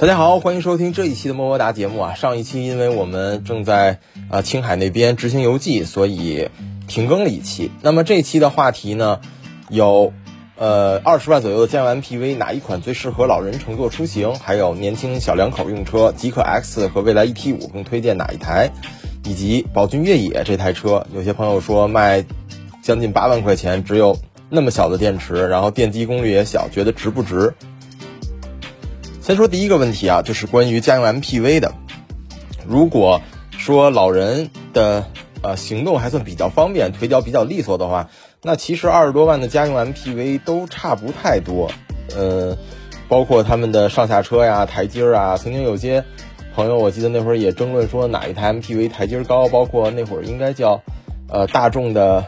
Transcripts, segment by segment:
大家好，欢迎收听这一期的么么哒节目啊。上一期因为我们正在啊青海那边执行游记，所以停更了一期。那么这一期的话题呢，有呃二十万左右的家用 MPV 哪一款最适合老人乘坐出行？还有年轻小两口用车极氪 X 和蔚来 ET 五更推荐哪一台？以及宝骏越野这台车，有些朋友说卖将近八万块钱，只有那么小的电池，然后电机功率也小，觉得值不值？先说第一个问题啊，就是关于家用 MPV 的。如果说老人的呃行动还算比较方便，腿脚比较利索的话，那其实二十多万的家用 MPV 都差不太多。呃，包括他们的上下车呀、台阶儿啊，曾经有些朋友我记得那会儿也争论说哪一台 MPV 台阶儿高，包括那会儿应该叫呃大众的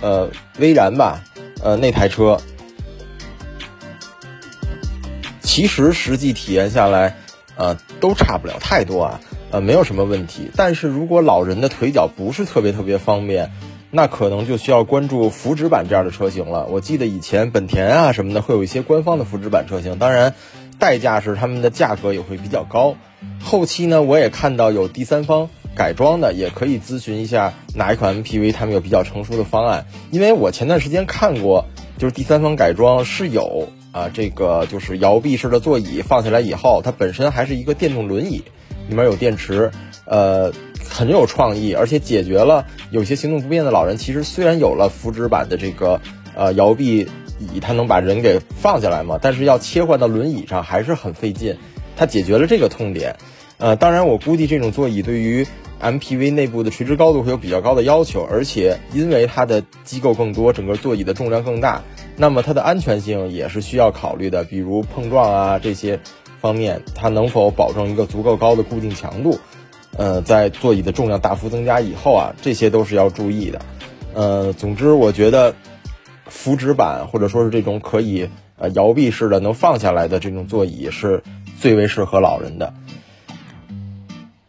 呃威然吧，呃那台车。其实实际体验下来，呃，都差不了太多啊，呃，没有什么问题。但是如果老人的腿脚不是特别特别方便，那可能就需要关注福祉版这样的车型了。我记得以前本田啊什么的会有一些官方的福祉版车型，当然代价是他们的价格也会比较高。后期呢，我也看到有第三方改装的，也可以咨询一下哪一款 MPV 他们有比较成熟的方案。因为我前段时间看过，就是第三方改装是有。啊，这个就是摇臂式的座椅，放下来以后，它本身还是一个电动轮椅，里面有电池，呃，很有创意，而且解决了有些行动不便的老人。其实虽然有了福祉版的这个呃摇臂椅，它能把人给放下来嘛，但是要切换到轮椅上还是很费劲。它解决了这个痛点。呃，当然我估计这种座椅对于 MPV 内部的垂直高度会有比较高的要求，而且因为它的机构更多，整个座椅的重量更大。那么它的安全性也是需要考虑的，比如碰撞啊这些方面，它能否保证一个足够高的固定强度？呃，在座椅的重量大幅增加以后啊，这些都是要注意的。呃，总之我觉得扶直板或者说是这种可以呃摇臂式的能放下来的这种座椅是最为适合老人的。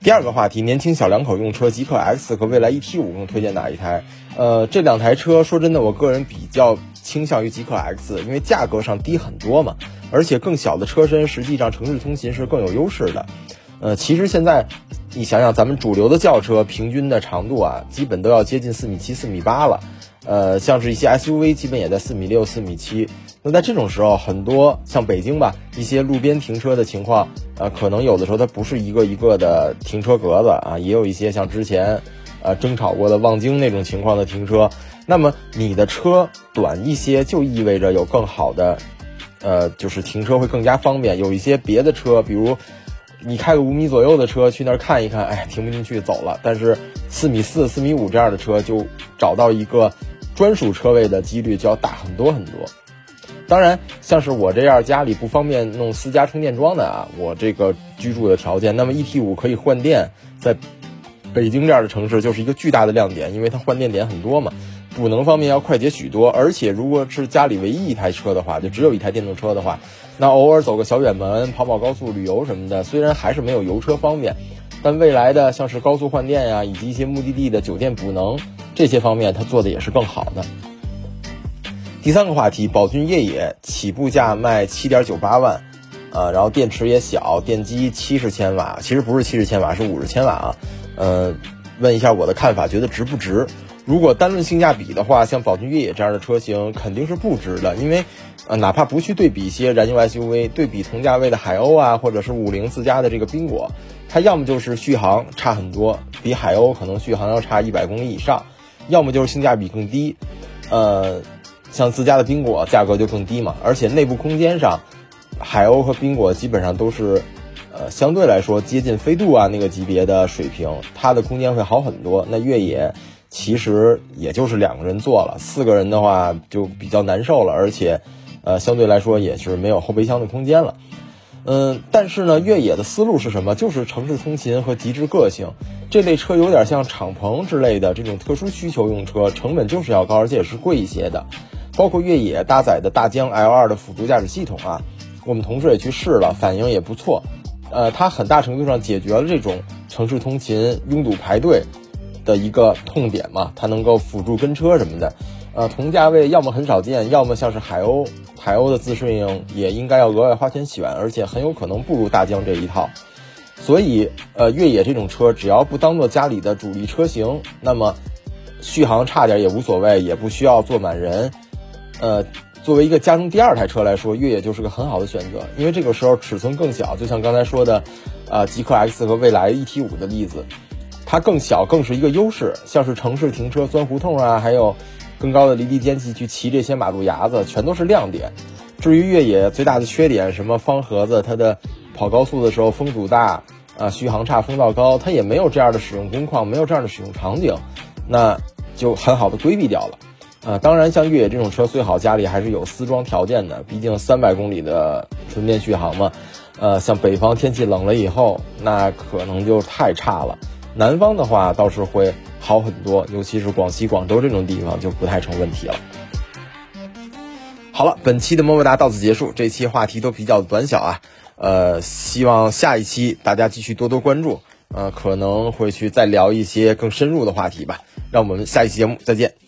第二个话题，年轻小两口用车，极氪 X 和蔚来 ET 五更推荐哪一台？呃，这两台车说真的，我个人比较倾向于极氪 X，因为价格上低很多嘛，而且更小的车身，实际上城市通勤是更有优势的。呃，其实现在你想想，咱们主流的轿车平均的长度啊，基本都要接近四米七、四米八了。呃，像是一些 SUV，基本也在四米六、四米七。那在这种时候，很多像北京吧，一些路边停车的情况，呃，可能有的时候它不是一个一个的停车格子啊，也有一些像之前，呃，争吵过的望京那种情况的停车。那么你的车短一些，就意味着有更好的，呃，就是停车会更加方便。有一些别的车，比如你开个五米左右的车去那儿看一看，哎，停不进去走了。但是四米四、四米五这样的车，就找到一个专属车位的几率就要大很多很多。当然，像是我这样家里不方便弄私家充电桩的啊，我这个居住的条件，那么 ET 五可以换电，在北京这样的城市就是一个巨大的亮点，因为它换电点很多嘛，补能方面要快捷许多。而且如果是家里唯一一台车的话，就只有一台电动车的话，那偶尔走个小远门、跑跑高速、旅游什么的，虽然还是没有油车方便，但未来的像是高速换电呀，以及一些目的地的酒店补能这些方面，它做的也是更好的。第三个话题，宝骏越野起步价卖七点九八万，呃，然后电池也小，电机七十千瓦，其实不是七十千瓦，是五十千瓦啊。呃，问一下我的看法，觉得值不值？如果单论性价比的话，像宝骏越野这样的车型肯定是不值的，因为呃，哪怕不去对比一些燃油 SUV，对比同价位的海鸥啊，或者是五菱自家的这个缤果，它要么就是续航差很多，比海鸥可能续航要差一百公里以上，要么就是性价比更低，呃。像自家的宾果价格就更低嘛，而且内部空间上，海鸥和宾果基本上都是，呃，相对来说接近飞度啊那个级别的水平，它的空间会好很多。那越野其实也就是两个人坐了，四个人的话就比较难受了，而且，呃，相对来说也是没有后备箱的空间了。嗯，但是呢，越野的思路是什么？就是城市通勤和极致个性。这类车有点像敞篷之类的这种特殊需求用车，成本就是要高，而且也是贵一些的。包括越野搭载的大疆 L2 的辅助驾驶系统啊，我们同事也去试了，反应也不错。呃，它很大程度上解决了这种城市通勤拥堵排队的一个痛点嘛，它能够辅助跟车什么的。呃，同价位要么很少见，要么像是海鸥海鸥的自适应也应该要额外花钱选，而且很有可能不如大疆这一套。所以，呃，越野这种车只要不当做家里的主力车型，那么续航差点也无所谓，也不需要坐满人。呃，作为一个家中第二台车来说，越野就是个很好的选择，因为这个时候尺寸更小，就像刚才说的，呃，极氪 X 和蔚来 ET 五的例子，它更小更是一个优势。像是城市停车钻胡同啊，还有更高的离地间隙去骑这些马路牙子，全都是亮点。至于越野最大的缺点，什么方盒子，它的跑高速的时候风阻大，啊，续航差，风噪高，它也没有这样的使用工况，没有这样的使用场景，那就很好的规避掉了。啊，当然，像越野这种车，最好家里还是有私装条件的，毕竟三百公里的纯电续航嘛。呃，像北方天气冷了以后，那可能就太差了。南方的话倒是会好很多，尤其是广西、广州这种地方就不太成问题了。好了，本期的么么哒到此结束。这期话题都比较短小啊，呃，希望下一期大家继续多多关注，呃，可能会去再聊一些更深入的话题吧。让我们下一期节目再见。